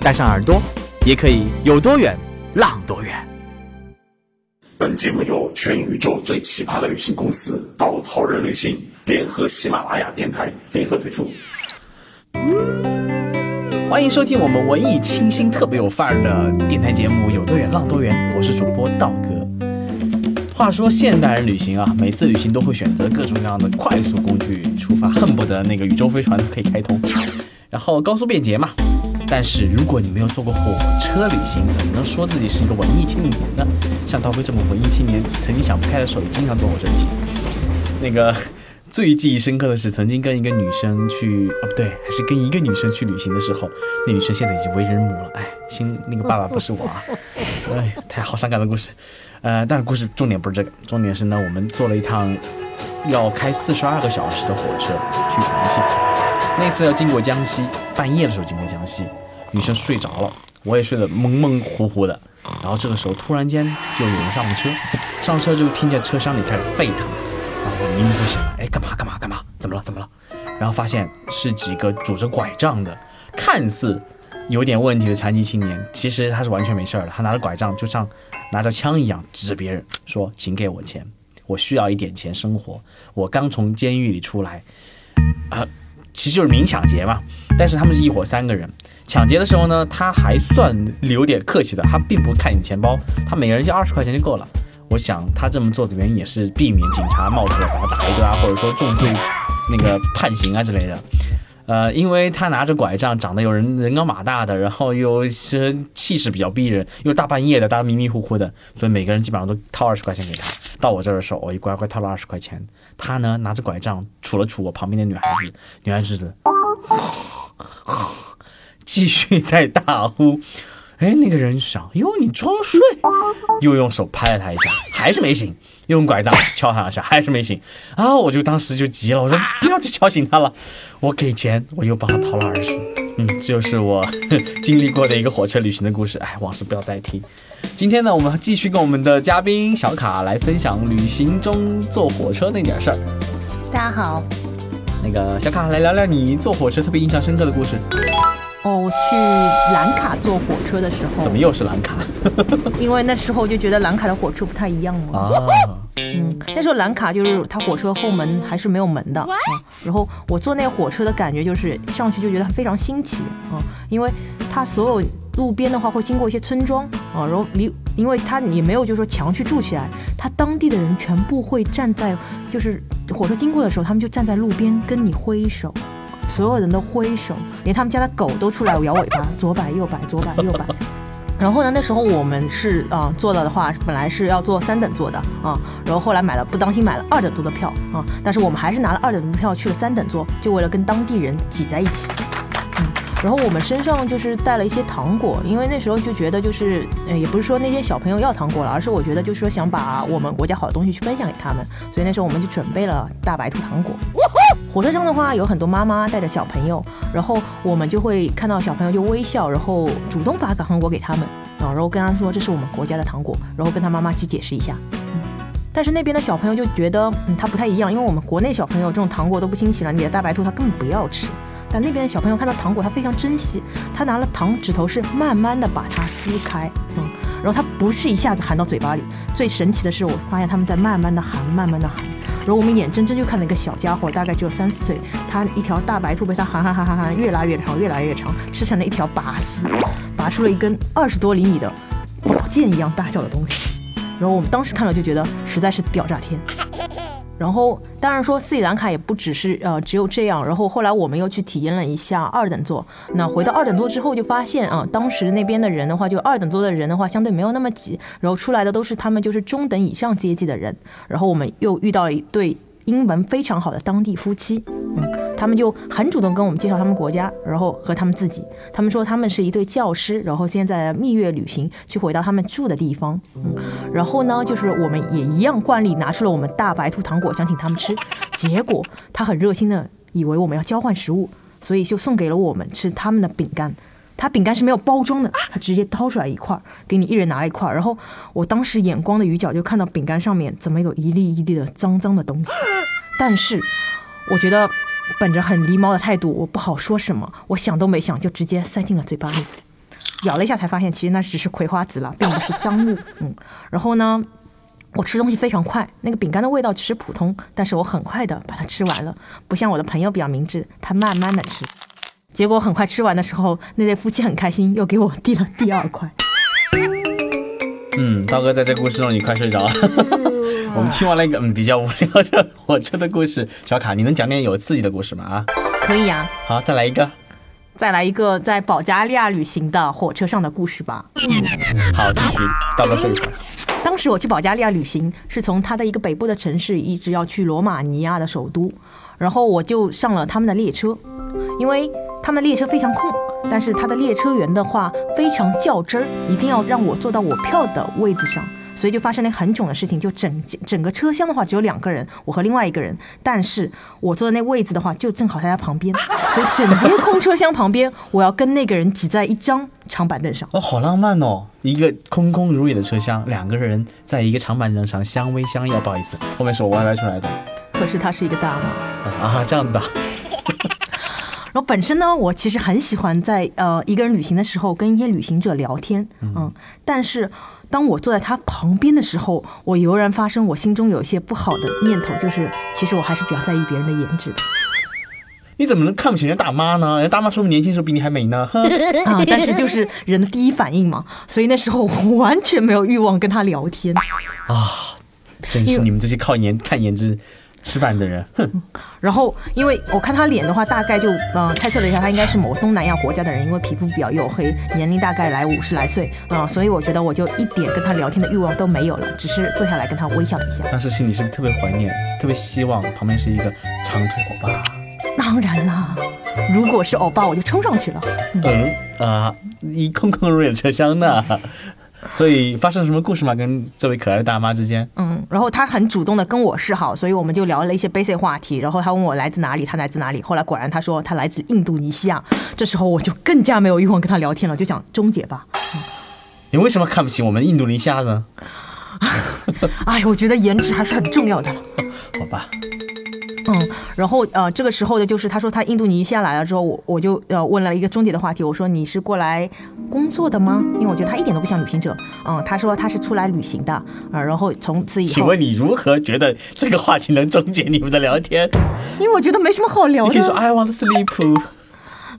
带上耳朵，也可以有多远浪多远。本节目由全宇宙最奇葩的旅行公司稻草人旅行联合喜马拉雅电台联合推出。欢迎收听我们文艺清新、特别有范儿的电台节目《有多远浪多远》，我是主播道哥。话说现代人旅行啊，每次旅行都会选择各种各样的快速工具出发，恨不得那个宇宙飞船可以开通，然后高速便捷嘛。但是如果你没有坐过火车旅行，怎么能说自己是一个文艺青年呢？像涛哥这么文艺青年，曾经想不开的时候，也经常坐火车旅行。那个。最记忆深刻的是，曾经跟一个女生去，哦不对，还是跟一个女生去旅行的时候，那女生现在已经为人母了，哎，心那个爸爸不是我啊，哎，太好伤感的故事，呃，但是故事重点不是这个，重点是呢，我们坐了一趟要开四十二个小时的火车去重庆，那次要经过江西，半夜的时候经过江西，女生睡着了，我也睡得蒙蒙糊糊的，然后这个时候突然间就有人上车，上车就听见车厢里开始沸腾。然后我迷迷糊醒了，哎，干嘛干嘛干嘛？怎么了怎么了？然后发现是几个拄着拐杖的，看似有点问题的残疾青年，其实他是完全没事儿的。他拿着拐杖，就像拿着枪一样，指着别人说：“请给我钱，我需要一点钱生活。我刚从监狱里出来。”啊，其实就是明抢劫嘛。但是他们是一伙三个人，抢劫的时候呢，他还算有点客气的，他并不看你钱包，他每个人就二十块钱就够了。我想他这么做的原因也是避免警察冒出来把他打一顿啊，或者说重罪那个判刑啊之类的。呃，因为他拿着拐杖，长得有人人高马大的，然后又是气势比较逼人，又大半夜的，大家迷迷糊糊的，所以每个人基本上都掏二十块钱给他。到我这儿的时候，我一乖乖掏了二十块钱。他呢拿着拐杖杵了杵我旁边的女孩子，女孩子继续在大呼。哎，那个人想，哟，你装睡，又用手拍了他一下，还是没醒，用拐杖敲他两下，还是没醒。啊，我就当时就急了，我说不要再敲醒他了，我给钱，我又帮他掏了二十。嗯，这就是我 经历过的一个火车旅行的故事。哎，往事不要再提。今天呢，我们继续跟我们的嘉宾小卡来分享旅行中坐火车那点事儿。大家好，那个小卡来聊聊你坐火车特别印象深刻的故事。哦，去兰卡坐火车的时候，怎么又是兰卡？因为那时候就觉得兰卡的火车不太一样嘛。啊，嗯，那时候兰卡就是它火车后门还是没有门的啊。然后我坐那个火车的感觉就是上去就觉得非常新奇啊，因为它所有路边的话会经过一些村庄啊，然后离，因为它也没有就是说墙去筑起来，它当地的人全部会站在，就是火车经过的时候，他们就站在路边跟你挥手。所有人都挥手，连他们家的狗都出来摇尾巴，左摆右摆，左摆 右摆。然后呢，那时候我们是啊坐了的话，本来是要坐三等座的啊，然后后来买了不当心买了二等座的票啊，但是我们还是拿了二等座的票去了三等座，就为了跟当地人挤在一起。嗯，然后我们身上就是带了一些糖果，因为那时候就觉得就是，呃，也不是说那些小朋友要糖果了，而是我觉得就是说想把我们国家好的东西去分享给他们，所以那时候我们就准备了大白兔糖果。火车上的话有很多妈妈带着小朋友，然后我们就会看到小朋友就微笑，然后主动把糖果给他们啊，然后跟他说这是我们国家的糖果，然后跟他妈妈去解释一下。但是那边的小朋友就觉得嗯他不太一样，因为我们国内小朋友这种糖果都不新奇了，你的大白兔他根本不要吃，但那边的小朋友看到糖果他非常珍惜，他拿了糖指头是慢慢的把它撕开，嗯，然后他不是一下子含到嘴巴里，最神奇的是我发现他们在慢慢的含，慢慢的含。然后我们眼睁睁就看到一个小家伙，大概只有三四岁，他一条大白兔被他含含含含含越拉越长，越拉越长，吃成了一条拔丝，拔出了一根二十多厘米的宝剑一样大小的东西。然后我们当时看了就觉得实在是屌炸天。然后，当然说斯里兰卡也不只是呃只有这样。然后后来我们又去体验了一下二等座。那回到二等座之后，就发现啊，当时那边的人的话，就二等座的人的话，相对没有那么挤。然后出来的都是他们就是中等以上阶级的人。然后我们又遇到一对英文非常好的当地夫妻。嗯，他们就很主动跟我们介绍他们国家，然后和他们自己。他们说他们是一对教师，然后现在蜜月旅行，去回到他们住的地方。嗯，然后呢，就是我们也一样惯例拿出了我们大白兔糖果，想请他们吃。结果他很热心的以为我们要交换食物，所以就送给了我们吃他们的饼干。他饼干是没有包装的，它直接掏出来一块，给你一人拿了一块。然后我当时眼光的余角就看到饼干上面怎么有一粒一粒的脏脏的东西。但是我觉得本着很狸猫的态度，我不好说什么，我想都没想就直接塞进了嘴巴里，咬了一下才发现其实那只是葵花籽了，并不是脏物。嗯，然后呢，我吃东西非常快，那个饼干的味道只是普通，但是我很快的把它吃完了，不像我的朋友比较明智，他慢慢的吃。结果很快吃完的时候，那对夫妻很开心，又给我递了第二块。嗯，刀哥在这故事中你快睡着了。我们听完了一个嗯比较无聊的火车的故事，小卡，你能讲点有刺激的故事吗？啊，可以啊。好，再来一个。再来一个在保加利亚旅行的火车上的故事吧。好，继续。刀哥睡一会儿。当时我去保加利亚旅行，是从它的一个北部的城市一直要去罗马尼亚的首都，然后我就上了他们的列车，因为。他们列车非常空，但是他的列车员的话非常较真儿，一定要让我坐到我票的位置上，所以就发生了很囧的事情，就整整个车厢的话只有两个人，我和另外一个人，但是我坐的那位置的话就正好在他旁边，所以整节空车厢旁边我要跟那个人挤在一张长板凳上。哦，好浪漫哦，一个空空如也的车厢，两个人在一个长板凳上相偎相依。不好意思，后面是我歪歪出来的。可是他是一个大妈啊，这样子的。然后本身呢，我其实很喜欢在呃一个人旅行的时候跟一些旅行者聊天，嗯，但是当我坐在他旁边的时候，我油然发生我心中有一些不好的念头，就是其实我还是比较在意别人的颜值的。你怎么能看不起人家大妈呢？人家大妈说明年轻时候比你还美呢。啊，但是就是人的第一反应嘛，所以那时候我完全没有欲望跟他聊天。啊，真是你们这些靠颜看颜值。吃饭的人，哼。然后，因为我看他脸的话，大概就嗯猜测了一下，他应该是某东南亚国家的人，因为皮肤比较黝黑，年龄大概来五十来岁，嗯，所以我觉得我就一点跟他聊天的欲望都没有了，只是坐下来跟他微笑一下。当时心里是不是特别怀念，特别希望旁边是一个长腿欧巴？当然啦，如果是欧巴，我就冲上去了。嗯啊，一空空如也的车厢呢。所以发生了什么故事吗？跟这位可爱的大妈之间？嗯，然后他很主动的跟我示好，所以我们就聊了一些 basic 话题。然后他问我来自哪里，他来自哪里。后来果然他说他来自印度尼西亚。这时候我就更加没有欲望跟他聊天了，就想终结吧。你为什么看不起我们印度尼西亚呢？哎，我觉得颜值还是很重要的。好吧。嗯，然后呃，这个时候的就是他说他印度尼西亚来了之后，我我就呃问了一个终结的话题，我说你是过来工作的吗？因为我觉得他一点都不像旅行者。嗯，他说他是出来旅行的啊。然后从此以后，请问你如何觉得这个话题能终结你们的聊天？因为我觉得没什么好聊的。你可以说 I want sleep。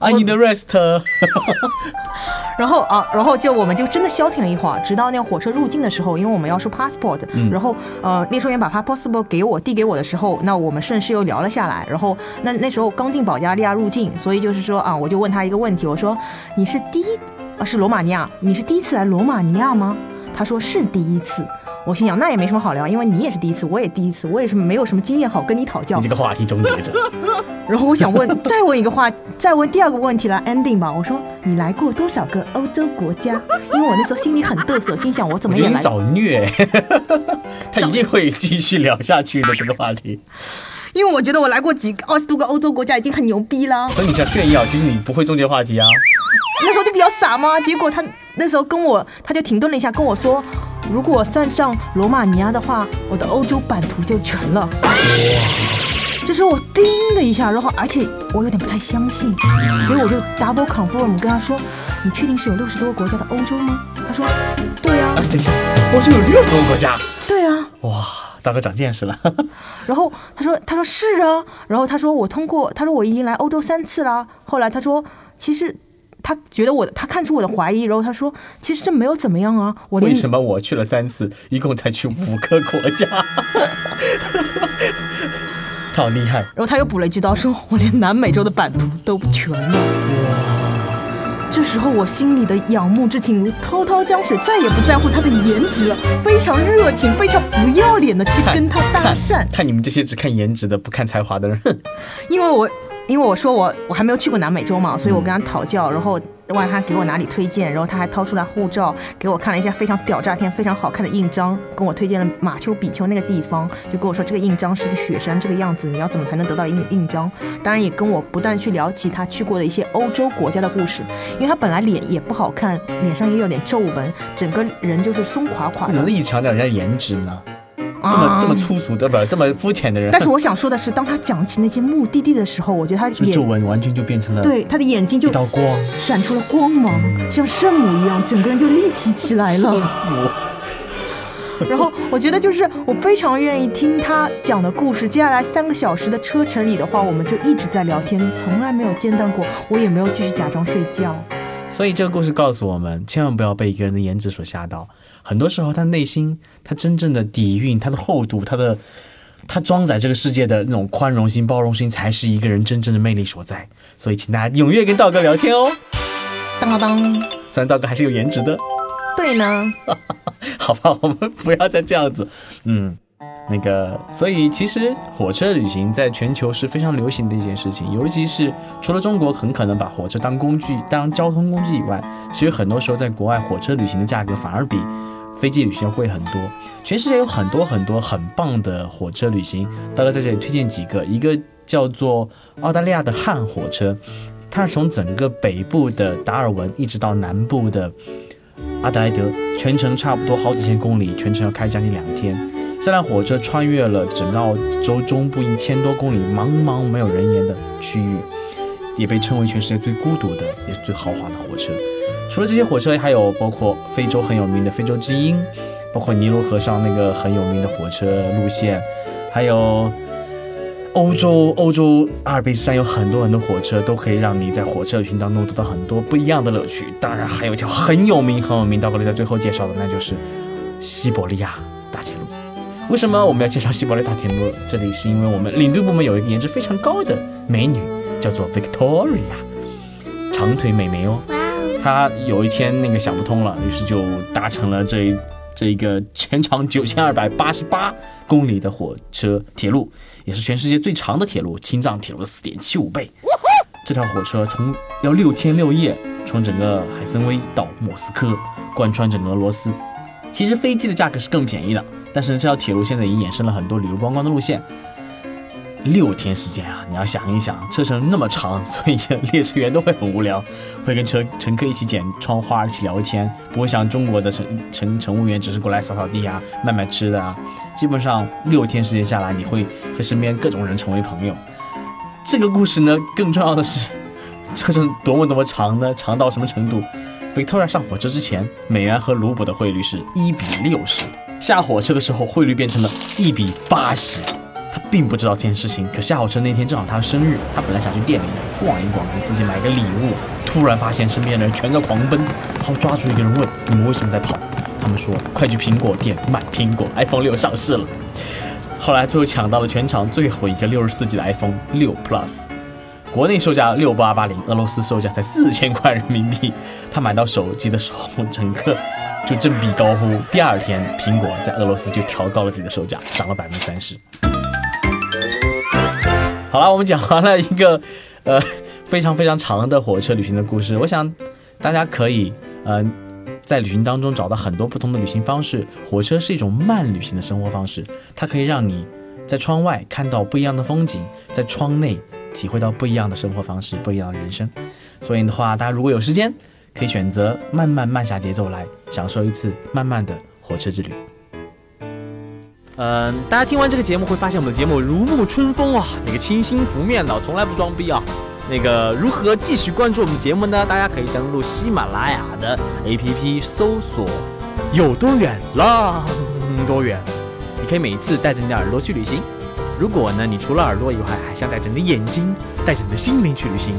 I need rest。然后啊，然后就我们就真的消停了一会儿，直到那火车入境的时候，因为我们要收 passport，然后呃，列车员把 passport 给我递给我的时候，那我们顺势又聊了下来。然后那那时候刚进保加利亚入境，所以就是说啊，我就问他一个问题，我说你是第一啊是罗马尼亚，你是第一次来罗马尼亚吗？他说是第一次。我心想，那也没什么好聊，因为你也是第一次，我也第一次，我也是没有什么经验好跟你讨教。你这个话题终结者。然后我想问，再问一个话，再问第二个问题来 ending 吧。我说，你来过多少个欧洲国家？因为我那时候心里很嘚瑟，心想我怎么也来。找虐，他一定会继续聊下去的这个话题。因为我觉得我来过几二十多个欧洲国家已经很牛逼了。所以你想炫耀，其实你不会终结话题啊。那时候就比较傻嘛，结果他那时候跟我，他就停顿了一下，跟我说。如果算上罗马尼亚的话，我的欧洲版图就全了。哇！这时候我叮的一下，然后而且我有点不太相信，所以我就 double confirm 跟他说：“你确定是有六十多个国家的欧洲吗？”他说：“对啊。”等一下，欧洲有六十多个国家？对啊。哇，大哥长见识了。然后他说：“他说是啊。”然后他说：“我通过，他说我已经来欧洲三次了。”后来他说：“其实。”他觉得我，他看出我的怀疑，然后他说：“其实这没有怎么样啊，我为什么我去了三次，一共才去五个国家？他 好厉害。”然后他又补了一句刀，说：“我连南美洲的版图都不全呢。”哇！这时候我心里的仰慕之情如滔滔江水，再也不在乎他的颜值了，非常热情、非常不要脸的去跟他搭讪。看你们这些只看颜值的、不看才华的人，因为我。因为我说我我还没有去过南美洲嘛，所以我跟他讨教，然后问他给我哪里推荐，然后他还掏出来护照给我看了一下非常屌炸天、非常好看的印章，跟我推荐了马丘比丘那个地方，就跟我说这个印章是个雪山这个样子，你要怎么才能得到印印章？当然也跟我不断去聊起他去过的一些欧洲国家的故事，因为他本来脸也不好看，脸上也有点皱纹，整个人就是松垮垮的。怎么一强调人家颜值呢？这么这么粗俗的不这么肤浅的人。但是我想说的是，当他讲起那些目的地的时候，我觉得他皱纹完全就变成了对他的眼睛就一道光，闪出了光芒，像圣母一样，整个人就立体起来了。圣母。然后我觉得就是我非常愿意听他讲的故事。接下来三个小时的车程里的话，我们就一直在聊天，从来没有间断过，我也没有继续假装睡觉。所以这个故事告诉我们，千万不要被一个人的颜值所吓到。很多时候，他内心，他真正的底蕴，他的厚度，他的，他装载这个世界的那种宽容心、包容心，才是一个人真正的魅力所在。所以，请大家踊跃跟道哥聊天哦。当当当，虽然道哥还是有颜值的。对呢。好吧，我们不要再这样子。嗯。那个，所以其实火车旅行在全球是非常流行的一件事情，尤其是除了中国很可能把火车当工具、当交通工具以外，其实很多时候在国外火车旅行的价格反而比飞机旅行要贵很多。全世界有很多很多很棒的火车旅行，大哥在这里推荐几个，一个叫做澳大利亚的汉火车，它是从整个北部的达尔文一直到南部的阿德莱德，全程差不多好几千公里，全程要开将近两天。这辆火车穿越了整个澳洲中部一千多公里茫茫没有人烟的区域，也被称为全世界最孤独的，也是最豪华的火车。除了这些火车，还有包括非洲很有名的非洲之鹰，包括尼罗河上那个很有名的火车路线，还有欧洲欧洲阿尔卑斯山有很多很多火车，都可以让你在火车旅行当中得到很多不一样的乐趣。当然，还有一条很有名很有名，到格里在最后介绍的，那就是西伯利亚。为什么我们要介绍西伯利亚大铁路？这里是因为我们领队部门有一个颜值非常高的美女，叫做 Victoria，长腿美眉哦。她有一天那个想不通了，于是就搭乘了这这一个全长九千二百八十八公里的火车铁路，也是全世界最长的铁路，青藏铁路的四点七五倍。这条火车从要六天六夜，从整个海参崴到莫斯科，贯穿整个俄罗斯。其实飞机的价格是更便宜的。但是这条铁路现在已经衍生了很多旅游观光的路线。六天时间啊，你要想一想，车程那么长，所以列车员都会很无聊，会跟车乘客一起剪窗花，一起聊天，不会像中国的乘乘乘务员只是过来扫扫地啊，卖卖吃的啊。基本上六天时间下来，你会和身边各种人成为朋友。这个故事呢，更重要的是，车程多么多么长呢？长到什么程度？Victoria 上火车之前，美元和卢布的汇率是一比六十。下火车的时候，汇率变成了一比八十。他并不知道这件事情，可下火车那天正好他的生日，他本来想去店里面逛一逛，给自己买个礼物，突然发现身边的人全在狂奔，然后抓住一个人问：“你们为什么在跑？”他们说：“快去苹果店买苹果，iPhone 六上市了。”后来最后抢到了全场最后一个六十四 G 的 iPhone 六 Plus，国内售价六八八零，俄罗斯售价才四千块人民币。他买到手机的时候，整个。就振臂高呼，第二天苹果在俄罗斯就调高了自己的售价，涨了百分之三十。好了，我们讲完了一个呃非常非常长的火车旅行的故事。我想大家可以呃在旅行当中找到很多不同的旅行方式。火车是一种慢旅行的生活方式，它可以让你在窗外看到不一样的风景，在窗内体会到不一样的生活方式、不一样的人生。所以的话，大家如果有时间。可以选择慢慢慢下节奏来享受一次慢慢的火车之旅。嗯，大家听完这个节目会发现我们的节目如沐春风啊，那个清新拂面的，从来不装逼啊。那个如何继续关注我们节目呢？大家可以登录喜马拉雅的 APP 搜索“有多远浪多远”，你可以每一次带着你的耳朵去旅行。如果呢，你除了耳朵以外，还想带着你的眼睛，带着你的心灵去旅行。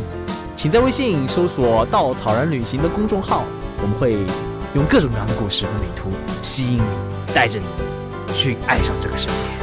请在微信搜索“稻草人旅行”的公众号，我们会用各种各样的故事和美图吸引你，带着你去爱上这个世界。